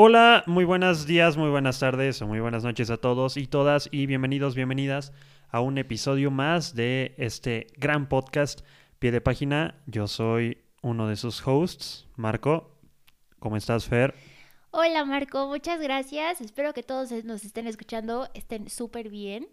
Hola, muy buenos días, muy buenas tardes o muy buenas noches a todos y todas y bienvenidos, bienvenidas a un episodio más de este gran podcast Pie de Página. Yo soy uno de sus hosts, Marco. ¿Cómo estás, Fer? Hola Marco, muchas gracias. Espero que todos nos estén escuchando, estén súper bien.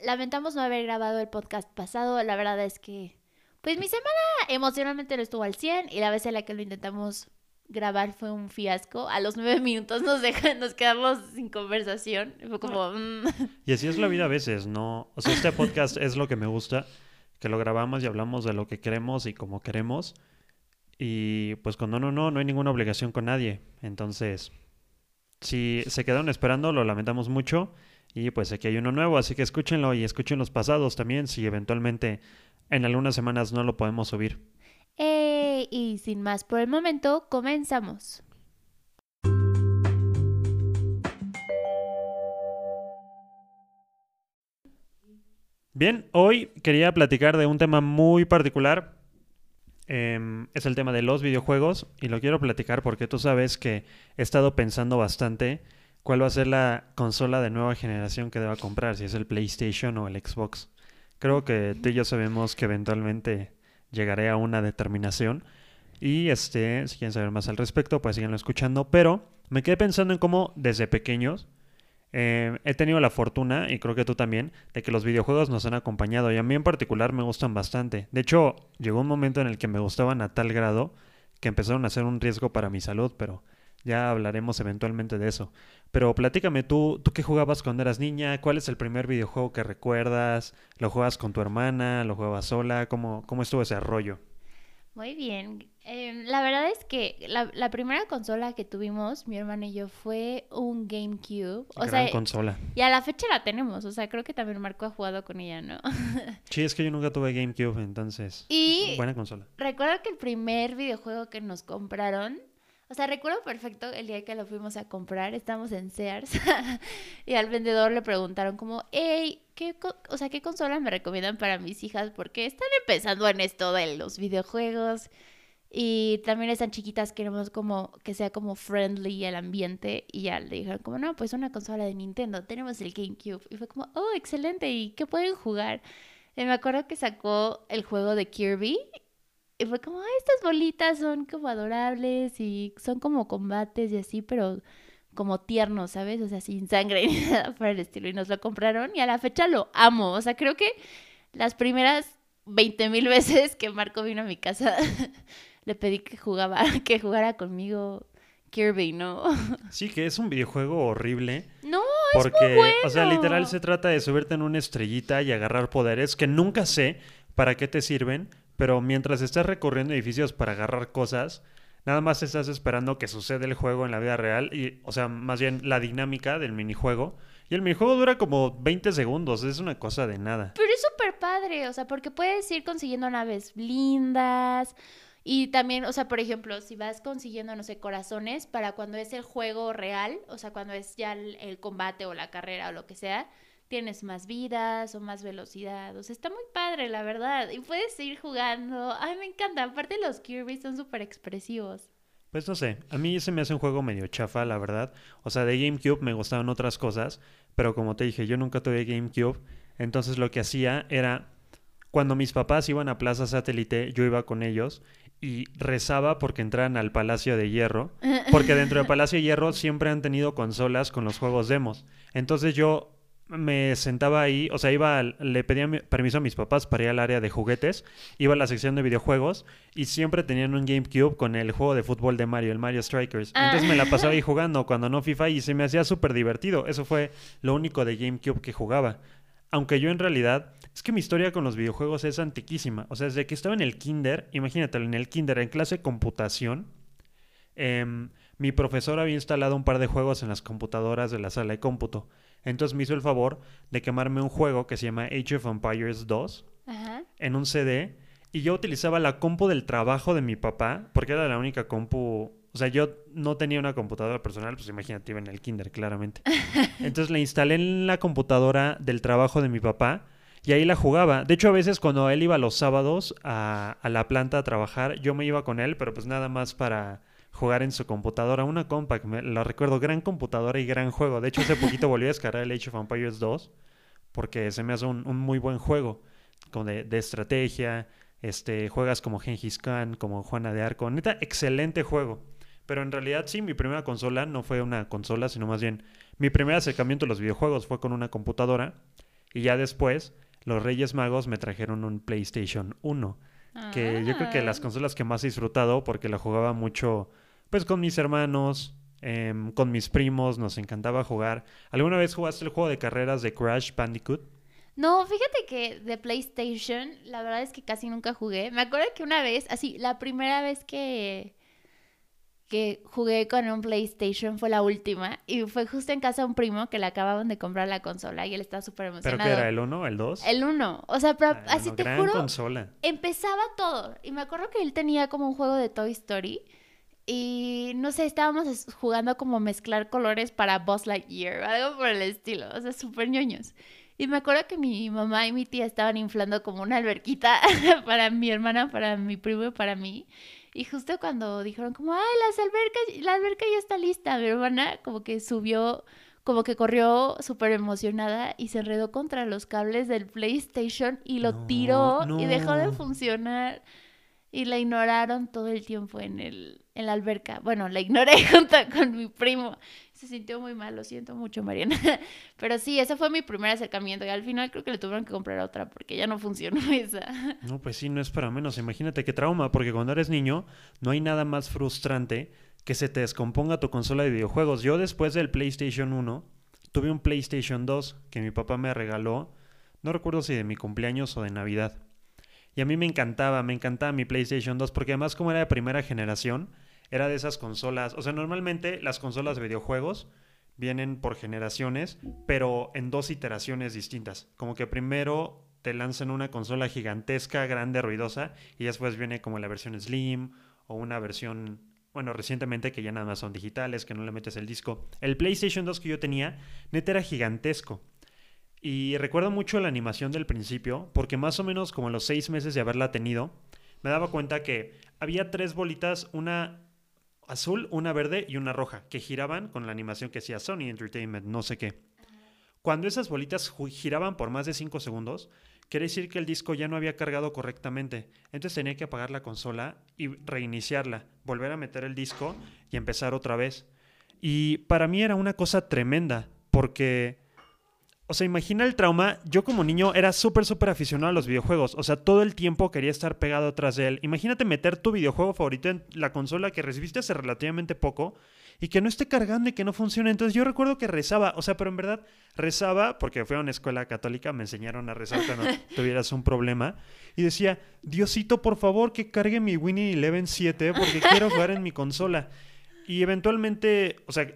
Lamentamos no haber grabado el podcast pasado. La verdad es que, pues mi semana emocionalmente no estuvo al 100 y la vez en la que lo intentamos grabar fue un fiasco. A los nueve minutos nos, dejan, nos quedamos sin conversación. Fue como... Mm. Y así es la vida a veces, ¿no? O sea, este podcast es lo que me gusta, que lo grabamos y hablamos de lo que queremos y como queremos. Y pues cuando no, no, no hay ninguna obligación con nadie. Entonces, si se quedaron esperando, lo lamentamos mucho. Y pues aquí hay uno nuevo, así que escúchenlo y escuchen los pasados también, si eventualmente en algunas semanas no lo podemos subir. Eh, y sin más por el momento, comenzamos. Bien, hoy quería platicar de un tema muy particular. Em, es el tema de los videojuegos y lo quiero platicar porque tú sabes que he estado pensando bastante cuál va a ser la consola de nueva generación que deba comprar, si es el PlayStation o el Xbox. Creo que tú y yo sabemos que eventualmente llegaré a una determinación. Y este, si quieren saber más al respecto, pues síganlo escuchando. Pero me quedé pensando en cómo desde pequeños eh, he tenido la fortuna, y creo que tú también, de que los videojuegos nos han acompañado. Y a mí en particular me gustan bastante. De hecho, llegó un momento en el que me gustaban a tal grado que empezaron a ser un riesgo para mi salud, pero ya hablaremos eventualmente de eso. Pero platícame tú, ¿tú qué jugabas cuando eras niña? ¿Cuál es el primer videojuego que recuerdas? ¿Lo juegas con tu hermana? ¿Lo jugabas sola? ¿Cómo, cómo estuvo ese rollo? Muy bien. Em, la verdad es que la, primera consola que tuvimos, mi hermana y yo, fue un GameCube. O Gran consola. Y a la fecha la tenemos. O sea, creo que también Marco ha jugado con ella, ¿no? sí, es que yo nunca tuve GameCube, entonces. Y buena consola. Recuerdo que el primer videojuego que nos compraron o sea, recuerdo perfecto el día que lo fuimos a comprar, estábamos en Sears y al vendedor le preguntaron como, hey, ¿qué, o sea, ¿qué consola me recomiendan para mis hijas? Porque están empezando en esto de los videojuegos y también están chiquitas, queremos como que sea como friendly el ambiente y ya le dijeron como, no, pues una consola de Nintendo, tenemos el GameCube y fue como, oh, excelente, ¿y qué pueden jugar? Me acuerdo que sacó el juego de Kirby y fue como, estas bolitas son como adorables y son como combates y así, pero como tiernos, ¿sabes? O sea, sin sangre ni nada por el estilo. Y nos lo compraron y a la fecha lo amo. O sea, creo que las primeras 20 mil veces que Marco vino a mi casa, le pedí que jugaba, que jugara conmigo Kirby, ¿no? Sí, que es un videojuego horrible. No, porque, es muy bueno. o sea, literal se trata de subirte en una estrellita y agarrar poderes que nunca sé para qué te sirven, pero mientras estás recorriendo edificios para agarrar cosas, nada más estás esperando que suceda el juego en la vida real, y, o sea, más bien la dinámica del minijuego. Y el minijuego dura como 20 segundos, es una cosa de nada. Pero es súper padre, o sea, porque puedes ir consiguiendo naves lindas. Y también, o sea, por ejemplo, si vas consiguiendo, no sé, corazones para cuando es el juego real, o sea, cuando es ya el combate o la carrera o lo que sea, tienes más vidas o más velocidad. O sea, está muy padre, la verdad. Y puedes ir jugando. Ay, me encanta. Aparte los Kirby son súper expresivos. Pues no sé, a mí se me hace un juego medio chafa, la verdad. O sea, de GameCube me gustaban otras cosas, pero como te dije, yo nunca tuve GameCube. Entonces lo que hacía era, cuando mis papás iban a Plaza Satélite, yo iba con ellos y rezaba porque entraran al Palacio de Hierro, porque dentro del Palacio de Hierro siempre han tenido consolas con los juegos demos. Entonces yo me sentaba ahí, o sea, iba, le pedía permiso a mis papás para ir al área de juguetes, iba a la sección de videojuegos y siempre tenían un GameCube con el juego de fútbol de Mario, el Mario Strikers. Ah. Entonces me la pasaba ahí jugando cuando no FIFA y se me hacía súper divertido. Eso fue lo único de GameCube que jugaba. Aunque yo en realidad, es que mi historia con los videojuegos es antiquísima. O sea, desde que estaba en el kinder, imagínate, en el kinder, en clase de computación, em, mi profesor había instalado un par de juegos en las computadoras de la sala de cómputo. Entonces me hizo el favor de quemarme un juego que se llama Age of Empires 2 en un CD. Y yo utilizaba la compu del trabajo de mi papá, porque era la única compu. O sea, yo no tenía una computadora personal, pues imagínate, iba en el kinder, claramente. Entonces la instalé en la computadora del trabajo de mi papá y ahí la jugaba. De hecho, a veces cuando él iba los sábados a, a la planta a trabajar, yo me iba con él, pero pues nada más para jugar en su computadora, una compact, me, la recuerdo, gran computadora y gran juego. De hecho, hace poquito volví a descargar el Age of Empires 2 porque se me hace un, un muy buen juego como de, de, estrategia, este, juegas como Gengis Khan, como Juana de Arco, neta, excelente juego. Pero en realidad sí, mi primera consola no fue una consola, sino más bien mi primer acercamiento a los videojuegos fue con una computadora y ya después los Reyes Magos me trajeron un PlayStation 1, que yo creo que las Ah. consolas que más he disfrutado porque la jugaba mucho pues con mis hermanos, em, con mis primos, nos encantaba jugar. ¿Alguna vez jugaste el juego de carreras de Crash Bandicoot? No, fíjate que de PlayStation, la verdad es que casi nunca jugué. Me acuerdo que una vez, así, la primera vez que, que jugué con un PlayStation fue la última. Y fue justo en casa de un primo que le acababan de comprar la consola y él estaba súper ¿Pero emocionado. qué era? ¿El 1? ¿El 2? El uno. O sea, pero Ah, así no, te gran juro, consola. empezaba todo. Y me acuerdo que él tenía como un juego de Toy Story. Y no sé, estábamos es- jugando como mezclar colores para Buzz Lightyear o algo por el estilo. O sea, súper ñoños. Y me acuerdo que mi mamá y mi tía estaban inflando como una alberquita para mi hermana, para mi primo y para mí. Y justo cuando dijeron como, ay, las albercas, la alberca ya está lista, mi hermana como que subió, como que corrió súper emocionada y se enredó contra los cables del PlayStation y lo No, tiró y dejó de no. funcionar. Y la ignoraron todo el tiempo en el, en la alberca. Bueno, la ignoré junto con mi primo. Se sintió muy mal, lo siento mucho, Mariana. Pero sí, ese fue mi primer acercamiento. Y al final creo que le tuvieron que comprar otra porque ya no funcionó esa. No, pues sí, no es para menos. Imagínate qué trauma, porque cuando eres niño no hay nada más frustrante que se te descomponga tu consola de videojuegos. Yo después del PlayStation 1 tuve un PlayStation 2 que mi papá me regaló, no recuerdo si de mi cumpleaños o de Navidad. Y a mí me encantaba, me encantaba mi PlayStation 2 porque además como era de primera generación, era de esas consolas, o sea, normalmente las consolas de videojuegos vienen por generaciones, pero en dos iteraciones distintas. Como que primero te lanzan una consola gigantesca, grande, ruidosa, y después viene como la versión Slim o una versión, bueno, recientemente que ya nada más son digitales, que no le metes el disco. El PlayStation 2 que yo tenía, neta era gigantesco. Y recuerdo mucho la animación del principio, porque más o menos como a los seis meses de haberla tenido, me daba cuenta que había tres bolitas, una azul, una verde y una roja, que giraban con la animación que hacía Sony Entertainment, no sé qué. Cuando esas bolitas giraban por más de 5 segundos, quiere decir que el disco ya no había cargado correctamente. Entonces tenía que apagar la consola y reiniciarla, volver a meter el disco y empezar otra vez. Y para mí era una cosa tremenda, porque, o sea, imagina el trauma. Yo como niño era súper, súper aficionado a los videojuegos. O sea, todo el tiempo quería estar pegado atrás de él. Imagínate meter tu videojuego favorito en la consola que recibiste hace relativamente poco y que no esté cargando y que no funcione. Entonces yo recuerdo que rezaba, o sea, pero en verdad rezaba, porque fui a una escuela católica, me enseñaron a rezar cuando tuvieras un problema, y decía, Diosito, por favor, que cargue mi Winnie Eleven 7 porque quiero jugar en mi consola. Y eventualmente, o sea,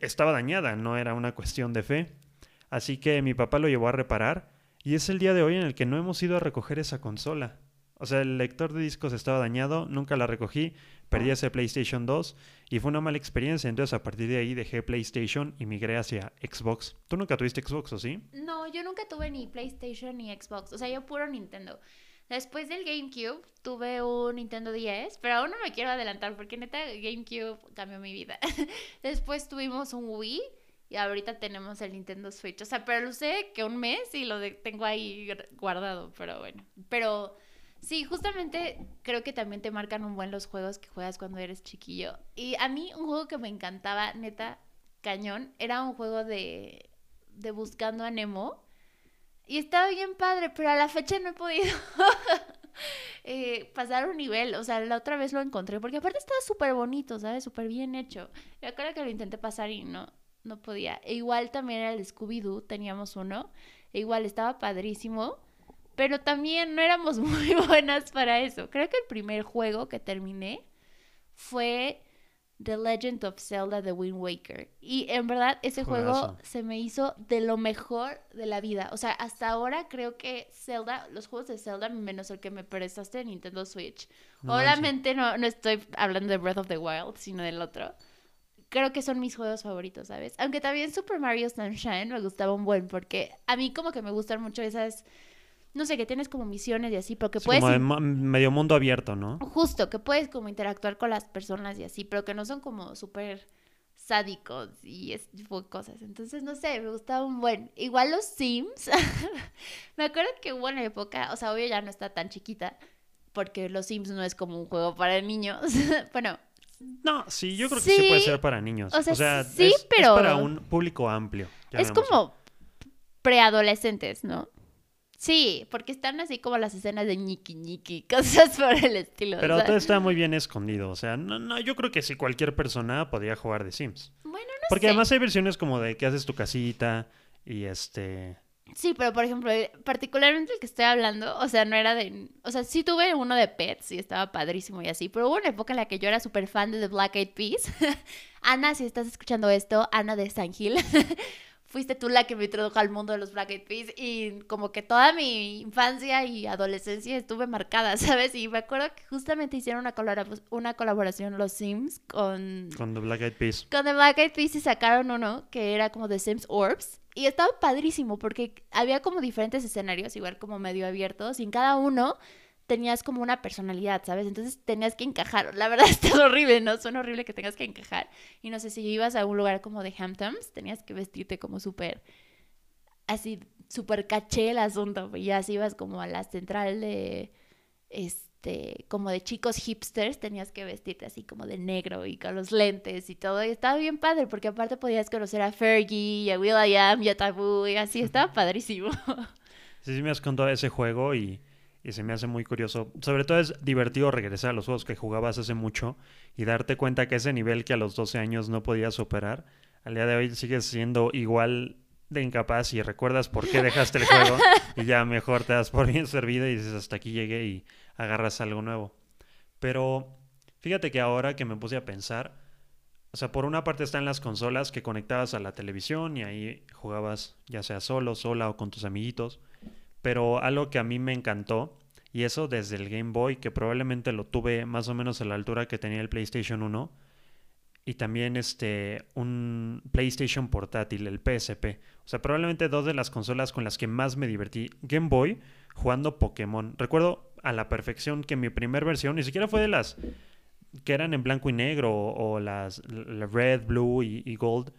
estaba dañada, no era una cuestión de fe. Así que mi papá lo llevó a reparar y es el día de hoy en el que no hemos ido a recoger esa consola. O sea, el lector de discos estaba dañado, nunca la recogí, perdí ese PlayStation 2 y fue una mala experiencia. Entonces a partir de ahí dejé PlayStation y migré hacia Xbox. ¿Tú nunca tuviste Xbox o sí? No, yo nunca tuve ni PlayStation ni Xbox. O sea, yo puro Nintendo. Después del GameCube tuve un Nintendo 10, pero aún no me quiero adelantar porque neta GameCube cambió mi vida. Después tuvimos un Wii y ahorita tenemos el Nintendo Switch. O sea, pero lo usé que un mes y lo tengo ahí guardado, pero bueno. Pero sí, justamente creo que también te marcan un buen los juegos que juegas cuando eres chiquillo. Y a mí un juego que me encantaba, neta, cañón, era un juego de, de Buscando a Nemo. Y estaba bien padre, pero a la fecha no he podido eh, pasar un nivel. O sea, la otra vez lo encontré, porque aparte estaba súper bonito, ¿sabes? Súper bien hecho. Y acuerdo que lo intenté pasar y no, no podía. E igual también era el Scooby-Doo, teníamos uno. E igual estaba padrísimo. Pero también no éramos muy buenas para eso. Creo que el primer juego que terminé fue The Legend of Zelda The Wind Waker. Y en verdad ese juego se me hizo de lo mejor de la vida. O sea, hasta ahora creo que Zelda, los juegos de Zelda, menos el que me prestaste de Nintendo Switch. No. Obviamente no, no estoy hablando de Breath of the Wild, sino del otro. Creo que son mis juegos favoritos, ¿sabes? Aunque también Super Mario Sunshine me gustaba un buen, porque a mí como que me gustan mucho esas no sé, que tienes como misiones y así, pero que Es puedes... como medio mundo abierto, ¿no? Justo, que puedes como interactuar con las personas y así, pero que no son como súper sádicos y ese tipo de cosas. Entonces, no sé, me gustaba un buen. Igual los Sims. me acuerdo que hubo una época, o sea, obvio ya no está tan chiquita, porque los Sims no es como un juego para niños. bueno, No, sí, yo creo que sí, puede ser para niños. o sea, es, sí, es pero- para un público amplio. es como preadolescentes, ¿no? Sí, porque están así como las escenas de ñiqui ñiqui, cosas por el estilo. o Pero sea, todo está muy bien escondido. O sea, no, no, yo creo que sí cualquier persona podría jugar de Sims. Bueno, no Porque sé. además hay versiones como de que haces tu casita y este... Sí, pero por ejemplo, el- particularmente el que estoy hablando, o sea, no era de... O sea, sí tuve uno de pets y estaba padrísimo y así, pero hubo una época en la que yo era súper fan de The Black Eyed Peas. Ana, si estás escuchando esto, Ana de San Gil, fuiste tú la que me introdujo al mundo de los Black Eyed Peas y como que toda mi infancia y adolescencia estuve marcada, ¿sabes? Y me acuerdo que justamente hicieron una, una colaboración los Sims con Con The Black Eyed Peas. con The Black Eyed Peas sí sacaron uno que era como The Sims Orbs. Y estaba padrísimo porque había como diferentes escenarios, igual como medio abiertos, y en cada uno tenías como una personalidad, ¿sabes? Entonces tenías que encajar. La verdad está horrible, ¿no? Suena horrible que tengas que encajar. Y no sé, si ibas a un lugar como de Hamptons, tenías que vestirte como súper, así, súper caché el asunto. Y ya si ibas como a la central de, este, como de chicos hipsters, tenías que vestirte así como de negro y con los lentes y todo. Y estaba bien padre, porque aparte podías conocer a Fergie, y a Will.i.am, y a Taboo, y así, estaba padrísimo. Sí, sí me has contado ese juego y, y se me hace muy curioso. Sobre todo es divertido regresar a los juegos que jugabas hace mucho y darte cuenta que ese nivel que a los 12 años no podías superar, al día de hoy sigues siendo igual de incapaz y recuerdas por qué dejaste el juego y ya mejor te das por bien servido y dices hasta aquí llegué y agarras algo nuevo. Pero fíjate que ahora que me puse a pensar, o sea, por una parte están las consolas que conectabas a la televisión y ahí jugabas ya sea solo, sola o con tus amiguitos. Pero algo que a mí me encantó, y eso desde el Game Boy, que probablemente lo tuve más o menos a la altura que tenía el PlayStation 1, y también este un PlayStation portátil, el PSP. O sea, probablemente dos de las consolas con las que más me divertí. Game Boy jugando Pokémon. Recuerdo a la perfección que mi primer versión ni siquiera fue de las que eran en blanco y negro o, las la Red, Blue y, y Gold.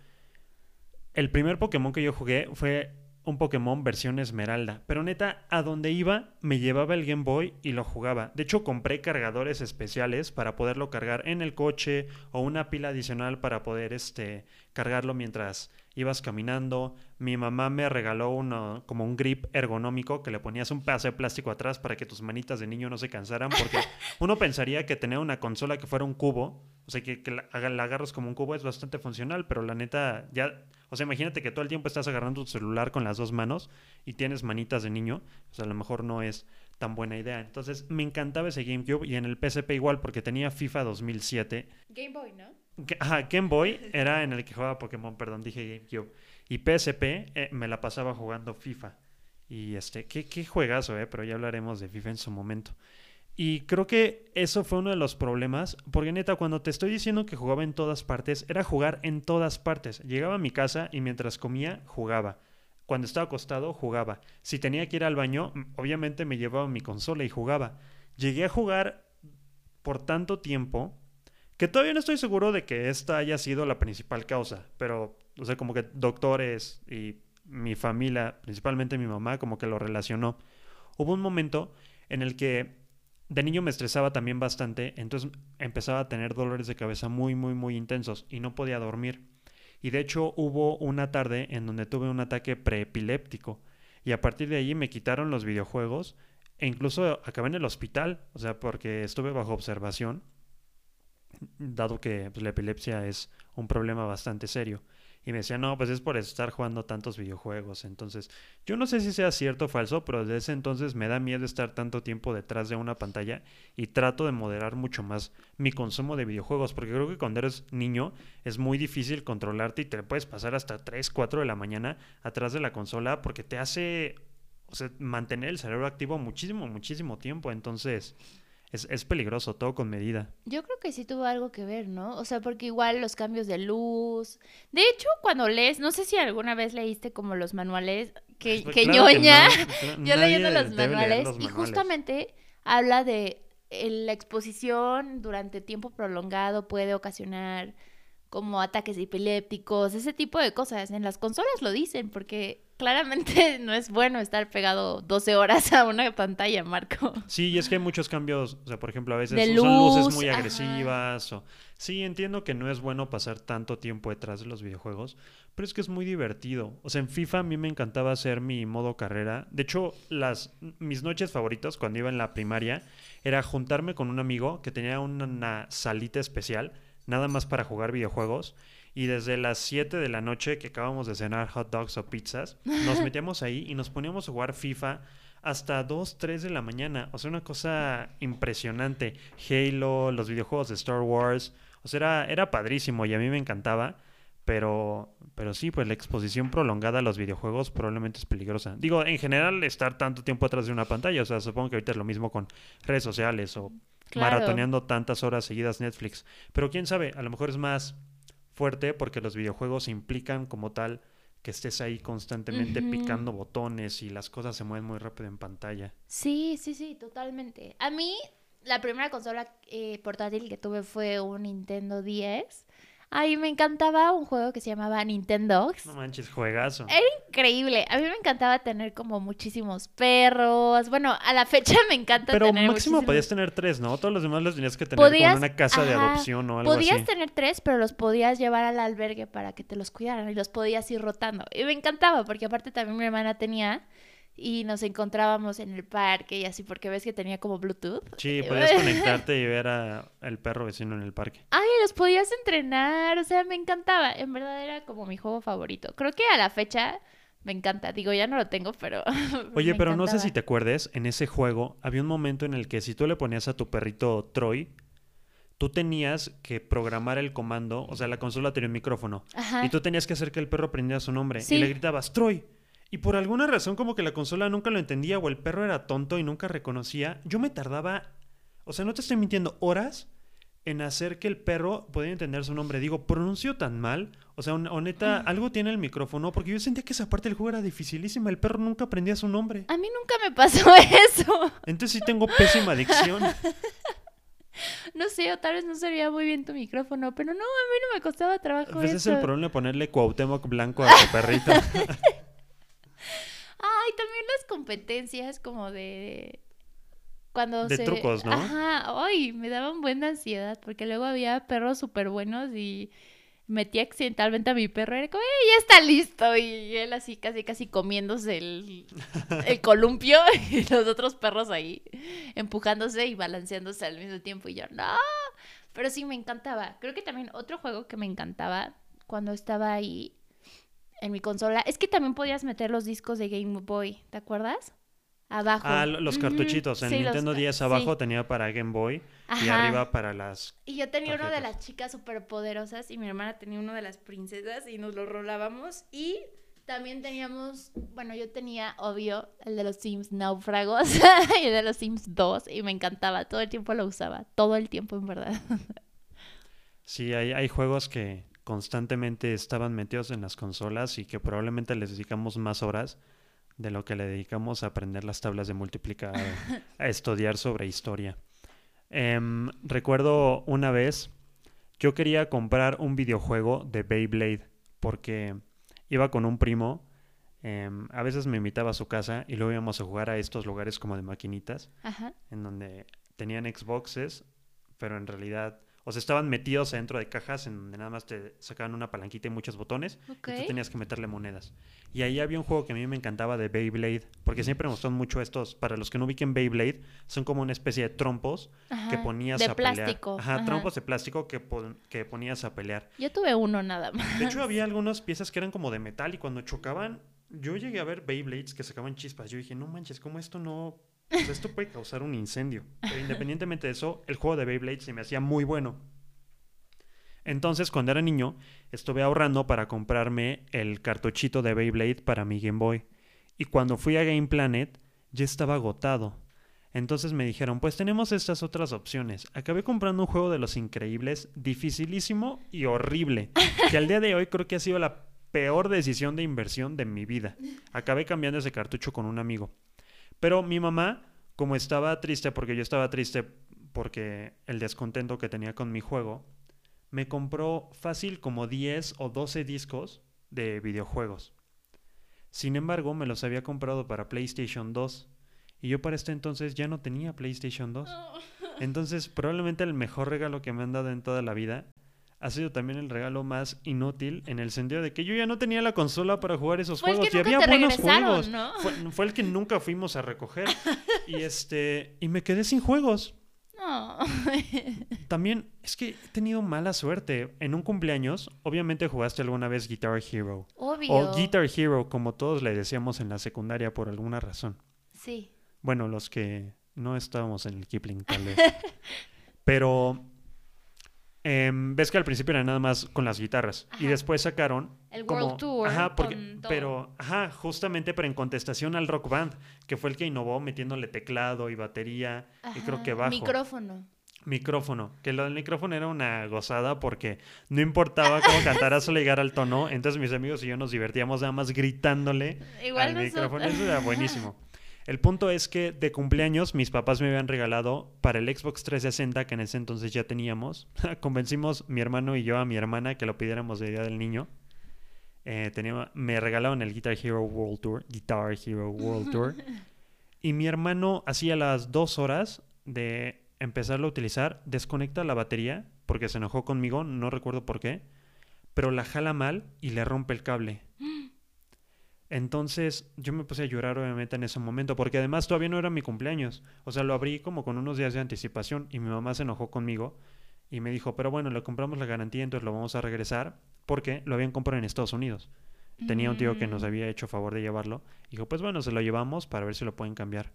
El primer Pokémon que yo jugué fue un Pokémon versión Esmeralda. Pero neta, a donde iba, me llevaba el Game Boy y lo jugaba. De hecho, compré cargadores especiales para poderlo cargar en el coche o una pila adicional para poder este, cargarlo mientras ibas caminando. Mi mamá me regaló uno, como un grip ergonómico que le ponías un pedazo de plástico atrás para que tus manitas de niño no se cansaran. Porque uno pensaría que tener una consola que fuera un cubo, o sea, que, que la, la agarras como un cubo es bastante funcional, pero la neta, ya, o sea, imagínate que todo el tiempo estás agarrando tu celular con las dos manos y tienes manitas de niño, o sea, a lo mejor no es tan buena idea. Entonces, me encantaba ese GameCube y en el PSP igual, porque tenía FIFA 2007. Game Boy, ¿no? Ajá, Game Boy era en el que jugaba Pokémon, perdón, dije GameCube. Y PSP eh, me la pasaba jugando FIFA. Y este, qué, qué juegazo, eh, pero ya hablaremos de FIFA en su momento. Y creo que eso fue uno de los problemas, porque neta, cuando te estoy diciendo que jugaba en todas partes, era jugar en todas partes. Llegaba a mi casa y mientras comía, jugaba. Cuando estaba acostado, jugaba. Si tenía que ir al baño, obviamente me llevaba mi consola y jugaba. Llegué a jugar por tanto tiempo que todavía no estoy seguro de que esta haya sido la principal causa, pero, o sea, como que doctores y mi familia, principalmente mi mamá, como que lo relacionó. Hubo un momento en el que de niño me estresaba también bastante, entonces empezaba a tener dolores de cabeza muy, muy, muy intensos y no podía dormir. Y de hecho hubo una tarde en donde tuve un ataque preepiléptico y a partir de allí me quitaron los videojuegos e incluso acabé en el hospital, o sea, porque estuve bajo observación, dado que pues, la epilepsia es un problema bastante serio. Y me decía, no, pues es por estar jugando tantos videojuegos. Entonces, yo no sé si sea cierto o falso, pero desde ese entonces me da miedo estar tanto tiempo detrás de una pantalla y trato de moderar mucho más mi consumo de videojuegos, porque creo que cuando eres niño es muy difícil controlarte y te puedes pasar hasta 3, 4 de la mañana atrás de la consola porque te hace o sea, mantener el cerebro activo muchísimo, muchísimo tiempo. Entonces, es, es peligroso, todo con medida. Yo creo que sí tuvo algo que ver, ¿no? O sea, porque igual los cambios de luz. De hecho, cuando lees, no sé si alguna vez leíste como los manuales que, Pues que claro que ñoña. no, Yo leyendo los manuales y justamente habla de eh, la exposición durante tiempo prolongado puede ocasionar como ataques epilépticos, ese tipo de cosas. En las consolas lo dicen porque claramente no es bueno estar pegado 12 horas a una pantalla, Marco. Sí, y es que hay muchos cambios, o sea, por ejemplo, a veces De usan luces muy ajá. agresivas o sí, entiendo que no es bueno pasar tanto tiempo detrás de los videojuegos, pero es que es muy divertido. O sea, en FIFA a mí me encantaba hacer mi modo carrera. De hecho, las mis noches favoritas cuando iba en la primaria era juntarme con un amigo que tenía una, una salita especial nada más para jugar videojuegos. Y desde las 7 de la noche que acabamos de cenar hot dogs o pizzas, nos metíamos ahí y nos poníamos a jugar FIFA hasta 2, 3 de la mañana. O sea, una cosa impresionante. Halo, los videojuegos de Star Wars. O sea, era, era padrísimo y a mí me encantaba. Pero, pero sí, pues la exposición prolongada a los videojuegos probablemente es peligrosa. Digo, en general, estar tanto tiempo atrás de una pantalla. O sea, supongo que ahorita es lo mismo con redes sociales o Claro. maratoneando tantas horas seguidas Netflix. Pero quién sabe, a lo mejor es más fuerte porque los videojuegos implican como tal que estés ahí constantemente picando botones y las cosas se mueven muy rápido en pantalla. Sí, sí, sí, totalmente. A mí, la primera consola eh, portátil que tuve fue un Nintendo 10. Ay, me encantaba un juego que se llamaba Nintendogs. No manches, juegazo. Era increíble. A mí me encantaba tener como muchísimos perros. Bueno, a la fecha me encanta Pero tener máximo muchísimos- podías tener tres, ¿no? Todos los demás los tenías que tener como Podías- en una casa de adopción o algo Podías así. tener tres, pero los podías llevar al albergue para que te los cuidaran y los podías ir rotando. Y me encantaba porque aparte también mi hermana tenía y nos encontrábamos en el parque y así porque ves que tenía como Bluetooth. Sí, podías conectarte y ver a el perro vecino en el parque. Ay, los podías entrenar, o sea, me encantaba. En verdad era como mi juego favorito. Creo que a la fecha me encanta. Digo, ya no lo tengo, pero. Oye, pero no sé si te acuerdes, en ese juego había un momento en el que si tú le ponías a tu perrito Troy, tú tenías que programar el comando, o sea, la consola tenía un micrófono, Ajá. y tú tenías que hacer que el perro aprendiera su nombre, y le gritabas Troy. Y por alguna razón como que la consola nunca lo entendía o el perro era tonto y nunca reconocía, yo me tardaba, o sea, no te estoy mintiendo, horas en hacer que el perro pudiera entender su nombre. Digo, pronuncio tan mal, o sea, un- algo tiene el micrófono, porque yo sentía que esa parte del juego era dificilísima, el perro nunca aprendía su nombre. A mí nunca me pasó eso. Entonces sí tengo pésima adicción. No sé, o tal vez no servía muy bien tu micrófono, pero no, a mí no me costaba trabajo Pues es eso. el problema ponerle Cuauhtémoc blanco a tu perrito. Ay, también las competencias como de cuando De se trucos, ¿no? Ajá, ay, me daban buena ansiedad porque luego había perros súper buenos y metí accidentalmente a mi perro y era como, "Ey, ya está listo!" y él así casi casi comiéndose el, el columpio y los otros perros ahí empujándose y balanceándose al mismo tiempo y yo, "No." Pero sí me encantaba. Creo que también otro juego que me encantaba cuando estaba ahí en mi consola es que también podías meter los discos de Game Boy, ¿te acuerdas? Abajo. Ah, lo- los cartuchitos. En sí, los Nintendo ca- 10 abajo sí. tenía para Game Boy y Ajá. arriba para las... Y yo tenía uno de tarjetas. las chicas superpoderosas y mi hermana tenía uno de las princesas y nos lo rolábamos. Y también teníamos, bueno, yo tenía, obvio, el de los Sims Náufragos y el de los Sims 2 y me encantaba. Todo el tiempo lo usaba. Todo el tiempo, en verdad. Sí, hay, hay juegos que constantemente estaban metidos en las consolas y que probablemente les dedicamos más horas de lo que le dedicamos a aprender las tablas de multiplicar, a estudiar sobre historia. Em, recuerdo una vez, yo quería comprar un videojuego de Beyblade porque iba con un primo, em, a veces me invitaba a su casa y luego íbamos a jugar a estos lugares como de maquinitas Ajá. en donde tenían Xboxes, pero en realidad, o sea, estaban metidos dentro de cajas en donde nada más te sacaban una palanquita y muchos botones Ok. y tú tenías que meterle monedas. Y ahí había un juego que a mí me encantaba de Beyblade, porque siempre me gustan mucho estos, para los que no ubiquen Beyblade, son como una especie de trompos que ponías de a plástico. pelear. Ajá, Ajá. trompos de plástico que, pon- que ponías a pelear. Yo tuve uno nada más. De hecho, había algunas piezas que eran como de metal y cuando chocaban, yo llegué a ver Beyblades que sacaban chispas. Yo dije, no manches, ¿cómo esto no...? Sea, esto puede causar un incendio. Pero independientemente de eso, el juego de Beyblade se me hacía muy bueno. Entonces, cuando era niño, estuve ahorrando para comprarme el cartuchito de Beyblade para mi Game Boy. Y cuando fui a Game Planet, ya estaba agotado. Entonces me dijeron, pues tenemos estas otras opciones. Acabé comprando un juego de los increíbles, dificilísimo y horrible. Que al día de hoy creo que ha sido la peor decisión de inversión de mi vida. Acabé cambiando ese cartucho con un amigo. Pero mi mamá, como estaba triste, porque yo estaba triste porque el descontento que tenía con mi juego, me compró fácil como 10 o 12 discos de videojuegos. Sin embargo, me los había comprado para PlayStation 2 y yo para este entonces ya no tenía PlayStation 2. Entonces, probablemente el mejor regalo que me han dado en toda la vida ha sido también el regalo más inútil en el sentido de que yo ya no tenía la consola para jugar esos Fue el juegos y había te buenos juegos. ¿no? Fue, fue el que nunca fuimos a recoger y este y me quedé sin juegos. No. También es que he tenido mala suerte. En un cumpleaños, obviamente jugaste alguna vez Guitar Hero Obvio. o Guitar Hero como todos le decíamos en la secundaria por alguna razón. Sí. Bueno, los que no estábamos en el Kipling, tal vez. Pero em, ves que al principio era nada más con las guitarras. Y después sacaron. El como, World Tour Ajá, porque, con todo. pero, ajá, justamente, pero en contestación al Rock Band, que fue el que innovó metiéndole teclado y batería, y creo que bajo. Micrófono. Micrófono, que lo del micrófono era una gozada porque no importaba cómo cantaras o llegar al tono, entonces mis amigos y yo nos divertíamos nada más gritándole Igual al micrófono, eso era buenísimo. El punto es que de cumpleaños mis papás me habían regalado para el Xbox 360 que en ese entonces ya teníamos, convencimos mi hermano y yo a mi hermana que lo pidiéramos de Día del Niño. Eh, tenía, me regalaron el Guitar Hero World Tour, Guitar Hero World Tour. Y mi hermano, así a las dos horas de empezarlo a utilizar, desconecta la batería porque se enojó conmigo, no recuerdo por qué, pero la jala mal y le rompe el cable. Entonces yo me puse a llorar obviamente en ese momento porque además todavía no era mi cumpleaños. O sea, lo abrí como con unos días de anticipación y mi mamá se enojó conmigo y me dijo, pero bueno, le compramos la garantía, entonces lo vamos a regresar porque lo habían comprado en Estados Unidos. Tenía un tío que nos Mm. había hecho favor de llevarlo. Dijo, pues bueno, se lo llevamos para ver si lo pueden cambiar.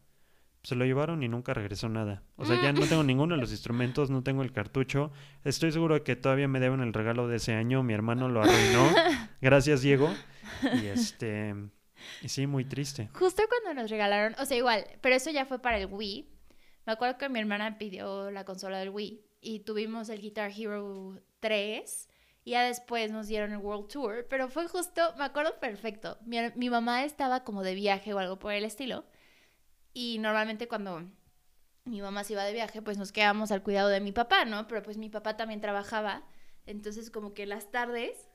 Se lo llevaron y nunca regresó nada. O sea, ya no tengo ninguno de los instrumentos, no tengo el cartucho. Estoy seguro de que todavía me deben el regalo de ese año. Mi hermano lo arruinó. Gracias, Diego. Y este... Y sí, muy triste. Justo cuando nos regalaron, o sea, igual, pero eso ya fue para el Wii. Me acuerdo que mi hermana pidió la consola del Wii y tuvimos el Guitar Hero 3 y ya después nos dieron el World Tour, pero fue justo, me acuerdo perfecto. Mi, mi mamá estaba como de viaje o algo por el estilo y normalmente cuando mi mamá se iba de viaje, pues nos quedábamos al cuidado de mi papá, ¿no? Pero pues mi papá también trabajaba, entonces como que las tardes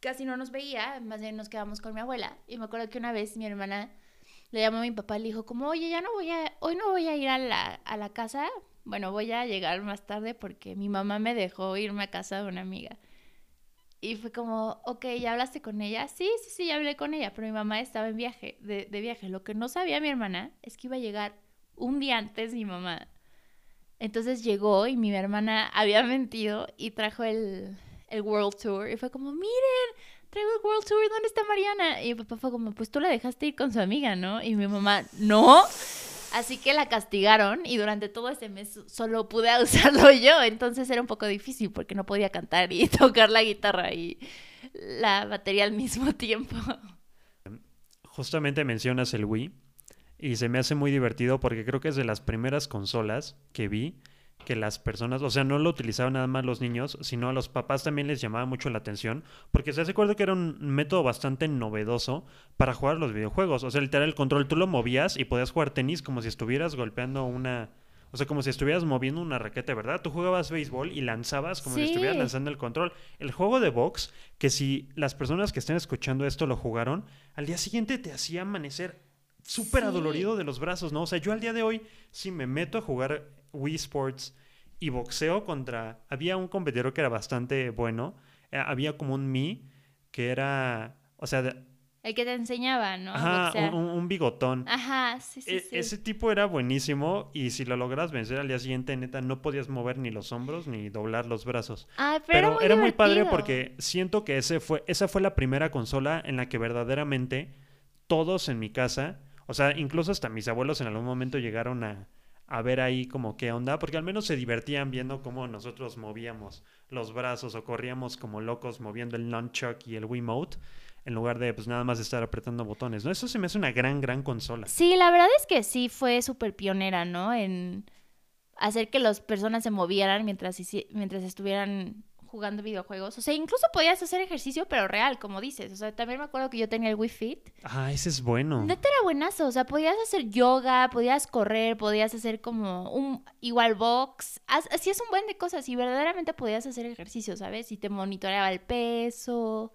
casi no nos veía, más bien nos quedamos con mi abuela. Y me acuerdo que una vez mi hermana le llamó a mi papá y le dijo como, oye, ya no voy a, hoy no voy a ir a la, a la casa, bueno, voy a llegar más tarde porque mi mamá me dejó irme a casa de una amiga. Y fue como, ok, ¿ya hablaste con ella? Sí, sí, sí, ya hablé con ella, pero mi mamá estaba en viaje, de, de viaje. Lo que no sabía mi hermana es que iba a llegar un día antes mi mamá. Entonces llegó y mi hermana había mentido y trajo el, el World Tour. Y fue como, miren, traigo el World Tour, ¿dónde está Mariana? Y mi papá fue como, pues tú la dejaste ir con su amiga, ¿no? Y mi mamá, no. Así que la castigaron y durante todo ese mes solo pude usarlo yo. Entonces era un poco difícil porque no podía cantar y tocar la guitarra y la batería al mismo tiempo. Justamente mencionas el Wii y se me hace muy divertido porque creo que es de las primeras consolas que vi que las personas, o sea, no lo utilizaban nada más los niños, sino a los papás también les llamaba mucho la atención, porque se hace acuerdo que era un método bastante novedoso para jugar los videojuegos. O sea, literal, el control tú lo movías y podías jugar tenis como si estuvieras golpeando una. O sea, como si estuvieras moviendo una raqueta, ¿verdad? Tú jugabas béisbol y lanzabas como si estuvieras lanzando el control. El juego de box, que si las personas que estén escuchando esto lo jugaron, al día siguiente te hacía amanecer súper Sí. adolorido de los brazos, ¿no? O sea, yo al día de hoy, si me meto a jugar Wii Sports y boxeo contra... Había un competidor que era bastante bueno. eh, había como un Mi que era... O sea, de- El que te enseñaba, ¿no? ajá, un, bigotón. Ajá, sí, sí, E- sí. Ese tipo era buenísimo y si lo logras vencer al día siguiente, neta, no podías mover ni los hombros ni doblar los brazos. Ay, pero, Pero era muy padre divertido. porque siento que ese fue, esa fue la primera consola en la que verdaderamente todos en mi casa, o sea, incluso hasta mis abuelos en algún momento llegaron a, a ver ahí como qué onda, porque al menos se divertían viendo cómo nosotros movíamos los brazos o corríamos como locos moviendo el nunchuck y el Wiimote en lugar de pues nada más estar apretando botones, ¿no? Eso se me hace una gran, gran consola. Sí, la verdad es que sí fue súper pionera, ¿no? En hacer que las personas se movieran mientras, mientras estuvieran jugando videojuegos. O sea, incluso podías hacer ejercicio, pero real, como dices. O sea, también me acuerdo que yo tenía el Wii Fit. Ah, ese es bueno. Neta era buenazo. O sea, podías hacer yoga, podías correr, podías hacer como un igual box. Así es un buen de cosas y verdaderamente podías hacer ejercicio, ¿sabes? Y te monitoreaba el peso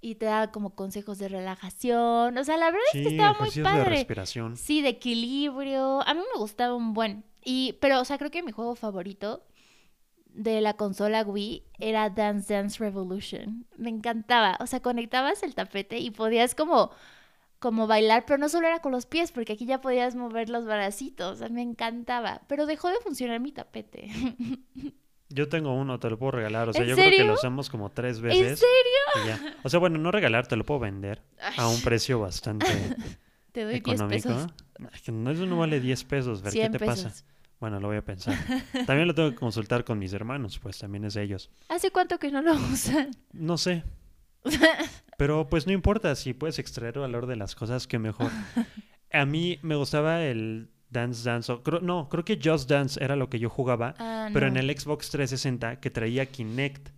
y te daba como consejos de relajación. O sea, la verdad es que estaba muy padre. De respiración. Sí, de equilibrio. A mí me gustaba un buen. Y, pero, o sea, creo que mi juego favorito de la consola Wii era Dance Dance Revolution. Me encantaba. O sea, conectabas el tapete y podías como, como bailar, pero no solo era con los pies, porque aquí ya podías mover los bracitos. O sea, me encantaba. Pero dejó de funcionar mi tapete. Yo tengo uno, te lo puedo regalar. O sea, yo creo que lo usamos como tres veces. ¿En serio? O sea, bueno, no regalar, te lo puedo vender a un precio bastante te doy económico. 10 pesos. No, eso no vale 10 pesos. Ver, ¿qué te pasa? Bueno, lo voy a pensar. También lo tengo que consultar con mis hermanos, pues también es de ellos. ¿Hace cuánto que no lo usan? No sé. Pero pues no importa, si puedes extraer valor de las cosas, que mejor. A mí me gustaba el Dance Dance. no, creo que Just Dance era lo que yo jugaba, ah, pero en el Xbox 360 que traía Kinect.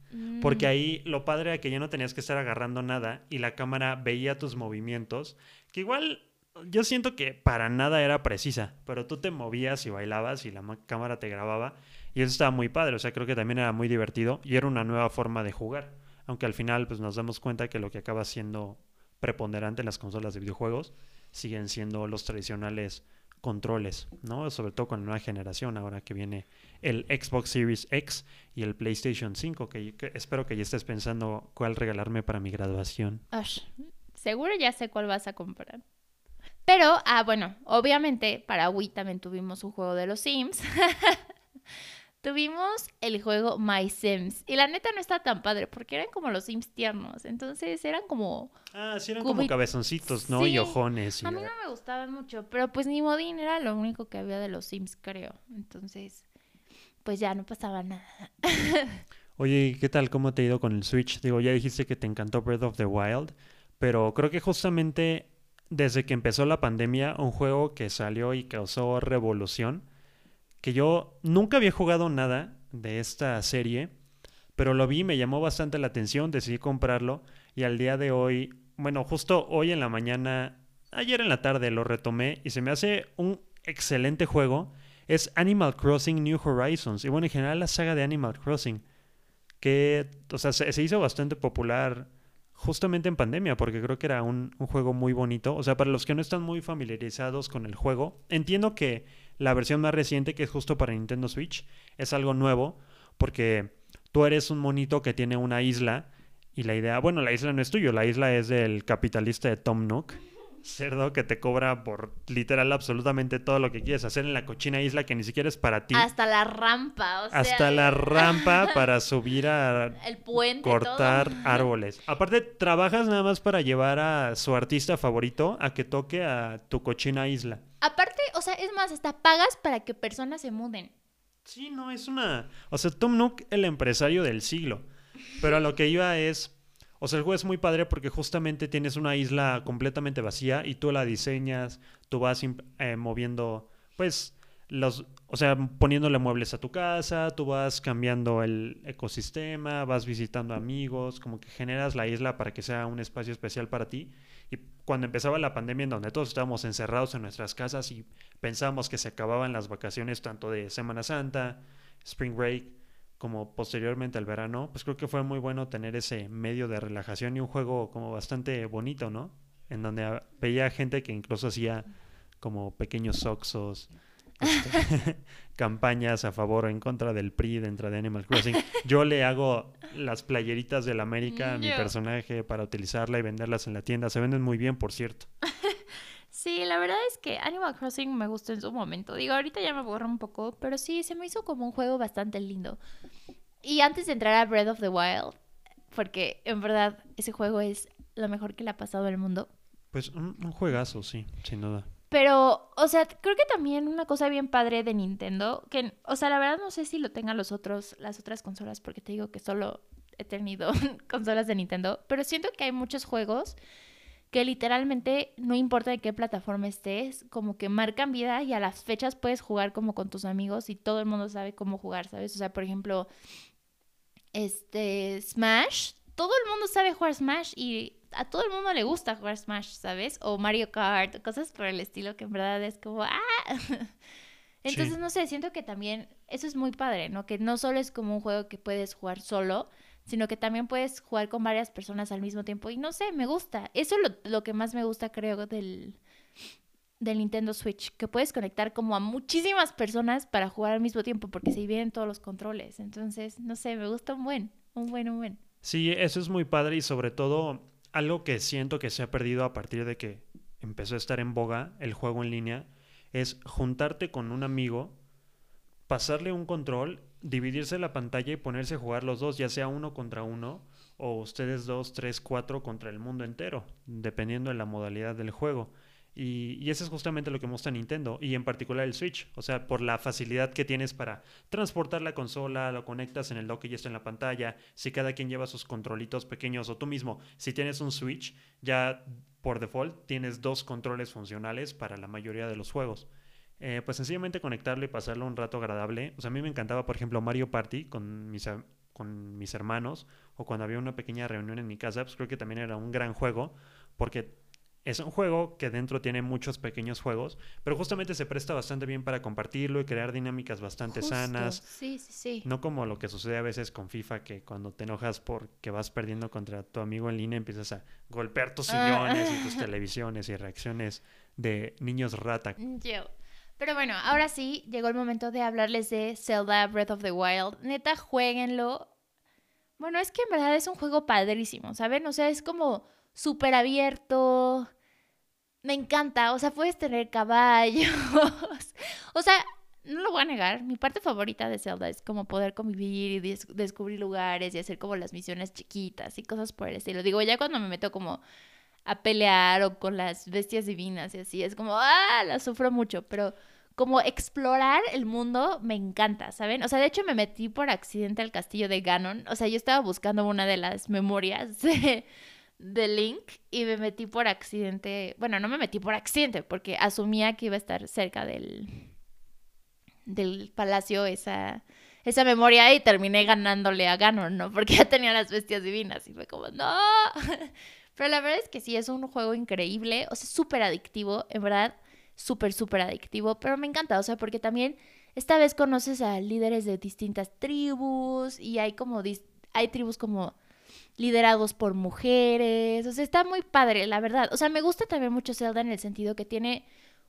Porque mm. ahí lo padre era que ya no tenías que estar agarrando nada y la cámara veía tus movimientos, que igual yo siento que para nada era precisa, pero tú te movías y bailabas y la cámara te grababa y eso estaba muy padre, o sea, creo que también era muy divertido y era una nueva forma de jugar, aunque al final pues nos damos cuenta que lo que acaba siendo preponderante en las consolas de videojuegos siguen siendo los tradicionales controles, ¿no? Sobre todo con la nueva generación, ahora que viene el Xbox Series X y el PlayStation 5, que, espero que ya estés pensando cuál regalarme para mi graduación. seguro ya sé cuál vas a comprar. Pero, ah, bueno, obviamente para Wii también tuvimos un juego de los Sims. tuvimos el juego My Sims. Y la neta no está tan padre porque eran como los Sims tiernos. Entonces eran como. Ah, sí, eran como cabezoncitos, ¿no? Y ojones. A mí no me gustaban mucho. Pero pues ni Modín era lo único que había de los Sims, creo. Entonces, pues ya no pasaba nada. Oye, ¿qué tal? ¿Cómo te ha ido con el Switch? Digo, ya dijiste que te encantó Breath of the Wild. Pero creo que justamente desde que empezó la pandemia, un juego que salió y causó revolución, que yo nunca había jugado nada de esta serie, pero lo vi, me llamó bastante la atención, decidí comprarlo y al día de hoy, bueno, justo hoy en la mañana, ayer en la tarde lo retomé y se me hace un excelente juego. Es Animal Crossing New Horizons y bueno, en general la saga de Animal Crossing, que, o sea, se hizo bastante popular justamente en pandemia, porque creo que era un, juego muy bonito. O sea, para los que no están muy familiarizados con el juego, entiendo que la versión más reciente, que es justo para Nintendo Switch, es algo nuevo, porque tú eres un monito que tiene una isla y la idea, bueno, la isla no es tuyo, la isla es del capitalista de Tom Nook cerdo que te cobra por literal absolutamente todo lo que quieres hacer en la cochina isla que ni siquiera es para ti. Hasta la rampa, o sea... Hasta la rampa para subir a... El puente. Cortar árboles. Aparte, trabajas nada más para llevar a su artista favorito a que toque a tu cochina isla. Aparte, o sea, es más, hasta pagas para que personas se muden. Sí, no, es una... O sea, Tom Nook, el empresario del siglo. Pero a lo que iba es o sea, el juego es muy padre porque justamente tienes una isla completamente vacía y tú la diseñas, tú vas eh, moviendo, pues, los, o sea, poniéndole muebles a tu casa, tú vas cambiando el ecosistema, vas visitando amigos, como que generas la isla para que sea un espacio especial para ti. Y cuando empezaba la pandemia en donde todos estábamos encerrados en nuestras casas y pensábamos que se acababan las vacaciones tanto de Semana Santa, Spring Break, como posteriormente al verano, pues creo que fue muy bueno tener ese medio de relajación y un juego como bastante bonito, ¿no? En donde veía gente que incluso hacía como pequeños oxos, este, campañas a favor o en contra del PRI dentro de Animal Crossing. Yo le hago las playeritas del América a mi personaje para utilizarla y venderlas en la tienda. Se venden muy bien, por cierto. Sí, la verdad es que Animal Crossing me gustó en su momento. Digo, ahorita ya me borra un poco, pero sí, se me hizo como un juego bastante lindo. Y antes de entrar a Breath of the Wild, porque en verdad ese juego es lo mejor que le ha pasado al mundo. Pues un, juegazo, sí, sin duda. Pero, o sea, creo que también una cosa bien padre de Nintendo, que, o sea, la verdad no sé si lo tengan los otros, las otras consolas, porque te digo que solo he tenido consolas de Nintendo, pero siento que hay muchos juegos que literalmente no importa de qué plataforma estés, como que marcan vida y a las fechas puedes jugar como con tus amigos y todo el mundo sabe cómo jugar, ¿sabes? O sea, por ejemplo, este, Smash. Todo el mundo sabe jugar Smash y a todo el mundo le gusta jugar Smash, ¿sabes? O Mario Kart, cosas por el estilo que en verdad es como, ¡ah! Entonces, Sí. no sé, siento que también eso es muy padre, ¿no? Que no solo es como un juego que puedes jugar solo, sino que también puedes jugar con varias personas al mismo tiempo. Y no sé, me gusta. Eso es lo, lo que más me gusta, creo, del, del Nintendo Switch, que puedes conectar como a muchísimas personas para jugar al mismo tiempo, porque se dividen todos los controles. Entonces, no sé, me gusta un buen, un buen, un buen. Sí, eso es muy padre y sobre todo algo que siento que se ha perdido a partir de que empezó a estar en boga el juego en línea es juntarte con un amigo, pasarle un control, dividirse la pantalla y ponerse a jugar los dos, ya sea uno contra uno o ustedes dos, tres, cuatro contra el mundo entero, dependiendo de la modalidad del juego. Y, y eso es justamente lo que muestra Nintendo y en particular el Switch, o sea, por la facilidad que tienes para transportar la consola, lo conectas en el dock y ya está en la pantalla, si cada quien lleva sus controlitos pequeños o tú mismo, si tienes un Switch, ya por default tienes dos controles funcionales para la mayoría de los juegos. Eh, pues sencillamente conectarlo y pasarlo un rato agradable. O sea, a mí me encantaba, por ejemplo, Mario Party con mis, con mis hermanos o cuando había una pequeña reunión en mi casa, pues creo que también era un gran juego porque es un juego que dentro tiene muchos pequeños juegos, pero justamente se presta bastante bien para compartirlo y crear dinámicas bastante Justo, sanas. Sí, sí, sí. No como lo que sucede a veces con FIFA, que cuando te enojas porque vas perdiendo contra tu amigo en línea, empiezas a golpear tus Ah. sillones y tus televisiones y reacciones de niños rata. Yo. Pero bueno, ahora sí, llegó el momento de hablarles de Zelda Breath of the Wild. Neta, jueguenlo. Bueno, es que en verdad es un juego padrísimo, ¿saben? O sea, es como súper abierto. Me encanta. O sea, puedes tener caballos. o sea, no lo voy a negar. Mi parte favorita de Zelda es como poder convivir y des- descubrir lugares y hacer como las misiones chiquitas y cosas por el estilo. Digo, ya cuando me meto como a pelear o con las bestias divinas y así. Es como, ah, la sufro mucho, pero como explorar el mundo me encanta, ¿saben? O sea, de hecho me metí por accidente al castillo de Ganon. O sea, yo estaba buscando una de las memorias de, Link y me metí por accidente. Bueno, no me metí por accidente porque asumía que iba a estar cerca del, del palacio esa... Esa memoria y terminé ganándole a Ganon, ¿no? Porque ya tenía las bestias divinas y fue como, no. Pero la verdad es que sí, es un juego increíble, o sea, súper adictivo, en verdad, súper, súper adictivo, pero me encanta, o sea, porque también esta vez conoces a líderes de distintas tribus y hay como, hay tribus como liderados por mujeres, o sea, está muy padre, la verdad. O sea, me gusta también mucho Zelda en el sentido que tiene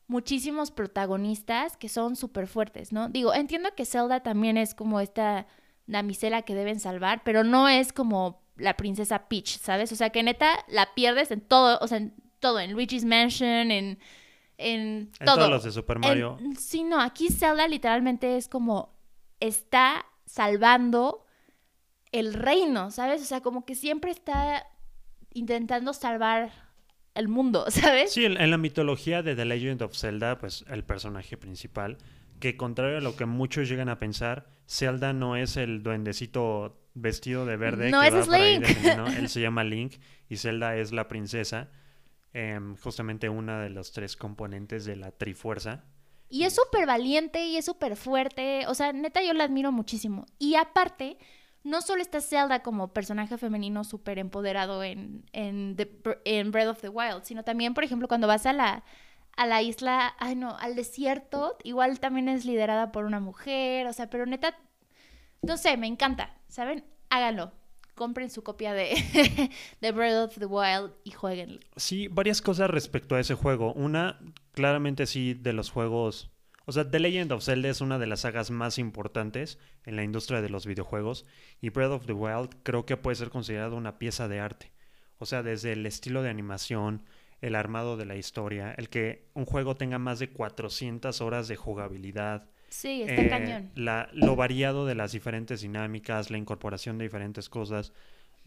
muchísimos protagonistas que son súper fuertes, ¿no? Digo, entiendo que Zelda también es como esta damisela que deben salvar, pero no es como la princesa Peach, ¿sabes? O sea, que neta la pierdes en todo, o sea, en todo, en Luigi's Mansion, en, en En todo. todos los de Super Mario. En- sí, no, aquí Zelda literalmente es como está salvando el reino, ¿sabes? O sea, como que siempre está intentando salvar el mundo, ¿sabes? Sí, en, en la mitología de The Legend of Zelda, pues el personaje principal, que contrario a lo que muchos llegan a pensar, Zelda no es el duendecito vestido de verde No, que ese va es por ahí Link. Él se llama Link y Zelda es la princesa, em, justamente una de los tres componentes de la Trifuerza. Y es súper valiente y es súper fuerte. O sea, neta, yo la admiro muchísimo. Y aparte, no solo está Zelda como personaje femenino súper empoderado en, en, The- en Breath of the Wild, sino también, por ejemplo, cuando vas a la, a la isla, ay no, al desierto, igual también es liderada por una mujer. O sea, pero neta, no sé, me encanta. ¿Saben? Háganlo. Compren su copia de, de Breath of the Wild y jueguenlo. Sí, varias cosas respecto a ese juego. Una, claramente sí, de los juegos. O sea, The Legend of Zelda es una de las sagas más importantes en la industria de los videojuegos. Y Breath of the Wild creo que puede ser considerado una pieza de arte. O sea, desde el estilo de animación, el armado de la historia, el que un juego tenga más de 400 horas de jugabilidad. Sí, está eh, cañón. la- lo variado de las diferentes dinámicas, la incorporación de diferentes cosas.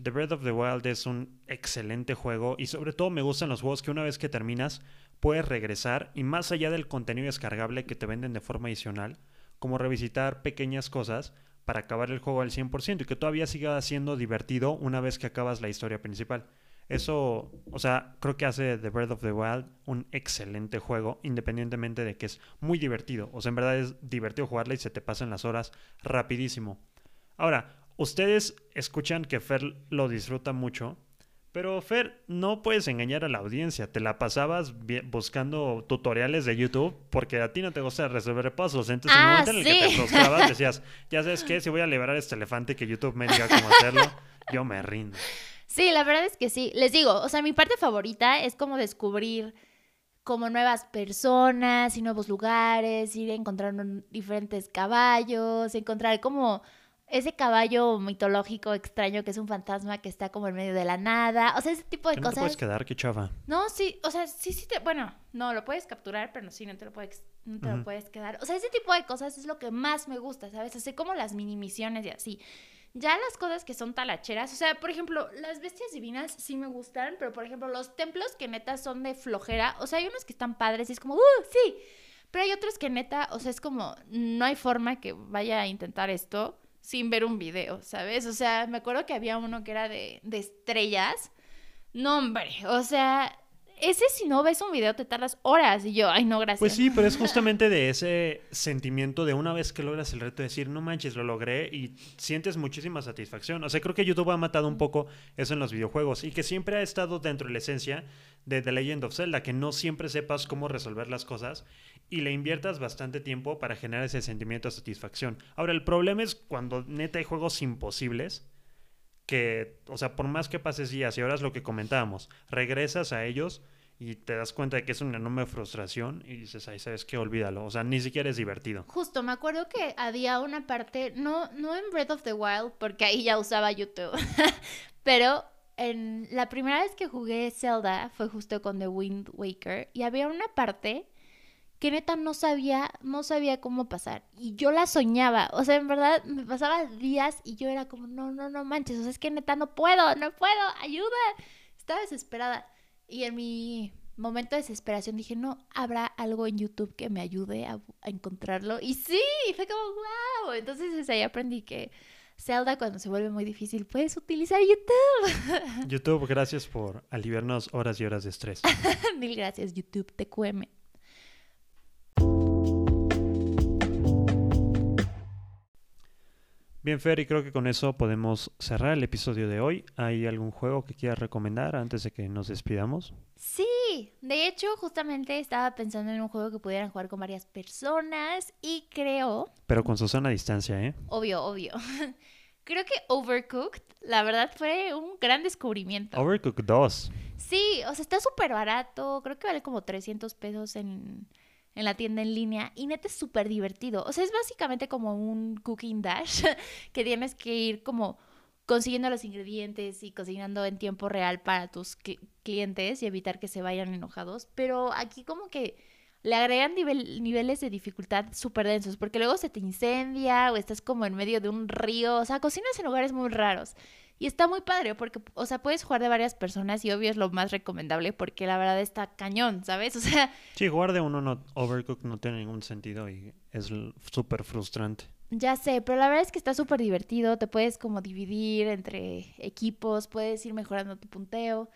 The Breath of the Wild es un excelente juego y sobre todo me gustan los juegos que una vez que terminas puedes regresar y más allá del contenido descargable que te venden de forma adicional, como revisitar pequeñas cosas para acabar el juego al 100% y que todavía siga siendo divertido una vez que acabas la historia principal. Eso, o sea, creo que hace The Breath of the Wild un excelente juego, independientemente de que es muy divertido. O sea, en verdad es divertido jugarla y se te pasan las horas rapidísimo. Ahora, ustedes escuchan que Fer lo disfruta mucho, pero Fer, no puedes engañar a la audiencia. Te la pasabas buscando tutoriales de YouTube porque a ti no te gusta resolver puzzles. Entonces, en el Ah, momento en el que te frustrabas, decías, ya sabes qué, si voy a liberar a este elefante que YouTube me diga cómo hacerlo, yo me rindo. Sí, la verdad es que sí. Les digo, o sea, mi parte favorita es como descubrir como nuevas personas y nuevos lugares, ir encontrando diferentes caballos, encontrar como ese caballo mitológico extraño que es un fantasma que está como en medio de la nada. O sea, ese tipo de Que no te puedes cosas. quedar, qué chava. No, sí, o sea, sí, sí te, bueno, no, lo puedes capturar, pero no, sí, no te lo puedes, no te lo puedes quedar. O sea, ese tipo de cosas es lo que más me gusta, ¿sabes? Así como las mini misiones y así. Ya las cosas que son talacheras, o sea, por ejemplo, las bestias divinas sí me gustan, pero por ejemplo, los templos que neta son de flojera, o sea, hay unos que están padres y es como, ¡uh, sí! Pero hay otros que neta, o sea, es como, no hay forma que vaya a intentar esto sin ver un video, ¿sabes? O sea, me acuerdo que había uno que era de, de estrellas. No, hombre, o sea, ese si no ves un video te tardas horas y yo, ay, no, gracias. Pues sí, pero es justamente de ese sentimiento de una vez que logras el reto de decir, no manches, lo logré y sientes muchísima satisfacción. O sea, creo que YouTube ha matado un poco eso en los videojuegos y que siempre ha estado dentro de la esencia de The Legend of Zelda, que no siempre sepas cómo resolver las cosas y le inviertas bastante tiempo para generar ese sentimiento de satisfacción. Ahora, el problema es cuando neta hay juegos imposibles que, o sea, por más que pases días y horas lo que comentábamos, regresas a ellos y te das cuenta de que es una enorme frustración y dices, ay, ¿sabes qué? Olvídalo. O sea, ni siquiera es divertido. Justo, me acuerdo que había una parte, no, no en Breath of the Wild, porque ahí ya usaba YouTube, pero en la primera vez que jugué Zelda fue justo con The Wind Waker y había una parte que neta no sabía, no sabía cómo pasar y yo la soñaba, o sea, en verdad me pasaba días y yo era como, no, no, no manches, o sea, es que neta no puedo, no puedo, ayuda, estaba desesperada y en mi momento de desesperación dije, no, habrá algo en YouTube que me ayude a, a encontrarlo. Y sí, fue como, wow. Entonces desde ahí aprendí que Zelda cuando se vuelve muy difícil puedes utilizar YouTube. YouTube, gracias por aliviarnos horas y horas de estrés. Mil gracias, YouTube, TQM. Bien, Fer, y creo que con eso podemos cerrar el episodio de hoy. ¿Hay algún juego que quieras recomendar antes de que nos despidamos? Sí, de hecho, justamente estaba pensando en un juego que pudieran jugar con varias personas y creo, Pero con Susana a distancia, ¿eh? obvio, obvio, creo que Overcooked, la verdad, fue un gran descubrimiento. Overcooked 2. Sí, o sea, está súper barato. Creo que vale como 300 pesos en, en la tienda en línea. Y neta es súper divertido. O sea, es básicamente como un cooking dash que tienes que ir como consiguiendo los ingredientes y cocinando en tiempo real para tus cli- clientes y evitar que se vayan enojados. Pero aquí como que le agregan nivel- niveles de dificultad súper densos porque luego se te incendia o estás como en medio de un río. O sea, cocinas en lugares muy raros. Y está muy padre porque, o sea, puedes jugar de varias personas y obvio es lo más recomendable porque la verdad está cañón, ¿sabes? O sea, Sí, jugar de uno no, Overcooked no tiene ningún sentido y es súper frustrante. ya sé, pero la verdad es que está súper divertido, te puedes como dividir entre equipos, puedes ir mejorando tu punteo,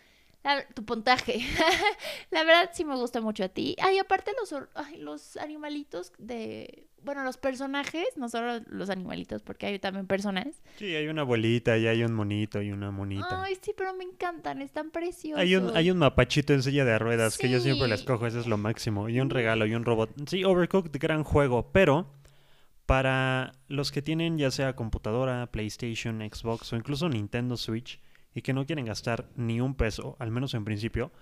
la- tu puntaje. la verdad sí me gusta mucho a ti. Ay, aparte los, ay, los animalitos de, bueno, los personajes, no solo los animalitos porque hay también personas. Sí, hay una abuelita y hay un monito y una monita. Ay, sí, pero me encantan, están preciosos. Hay un, hay un mapachito en silla de ruedas que yo siempre les cojo, eso es lo máximo. Y un regalo y un robot. Sí, Overcooked, gran juego, pero para los que tienen ya sea computadora, PlayStation, Xbox o incluso Nintendo Switch y que no quieren gastar ni un peso, al menos en principio,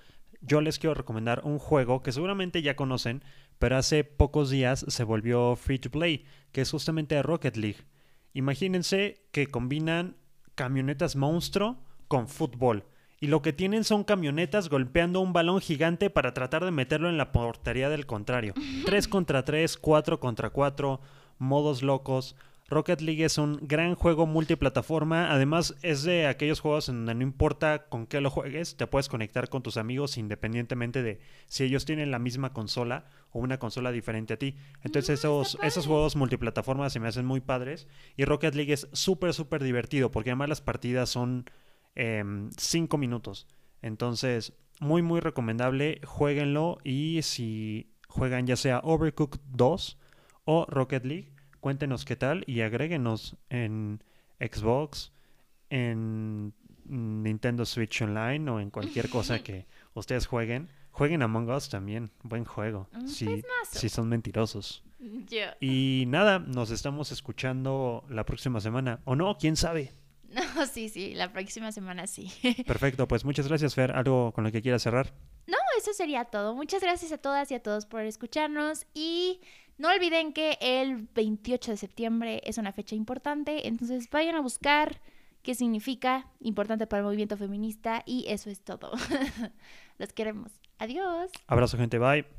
yo les quiero recomendar un juego que seguramente ya conocen, pero hace pocos días se volvió free to play, que es justamente Rocket League. Imagínense que combinan camionetas monstruo con fútbol. Y lo que tienen son camionetas golpeando un balón gigante para tratar de meterlo en la portería del contrario. 3 contra 3, 4 contra 4, modos locos. Rocket League es un gran juego multiplataforma. Además, es de aquellos juegos en donde no importa con qué lo juegues, te puedes conectar con tus amigos independientemente de si ellos tienen la misma consola o una consola diferente a ti. Entonces, Mm, esos, esos juegos multiplataformas se me hacen muy padres. Y Rocket League es súper, súper divertido porque además las partidas son 5 minutos. Entonces, muy, muy recomendable. Jueguenlo y si juegan ya sea Overcooked 2 o Rocket League, cuéntenos qué tal y agréguenos en Xbox, en Nintendo Switch Online o en cualquier cosa que ustedes jueguen. Jueguen Among Us también, buen juego. Si, juegazo. si son mentirosos. Yo. Y nada, nos estamos escuchando la próxima semana. O no, quién sabe. No, sí, sí, la próxima semana sí. Perfecto, pues muchas gracias, Fer. ¿Algo con lo que quieras cerrar? No, eso sería todo. Muchas gracias a todas y a todos por escucharnos y no olviden que el 28 de septiembre es una fecha importante, entonces vayan a buscar qué significa importante para el movimiento feminista y eso es todo. Los queremos. Adiós. Abrazo, gente. Bye.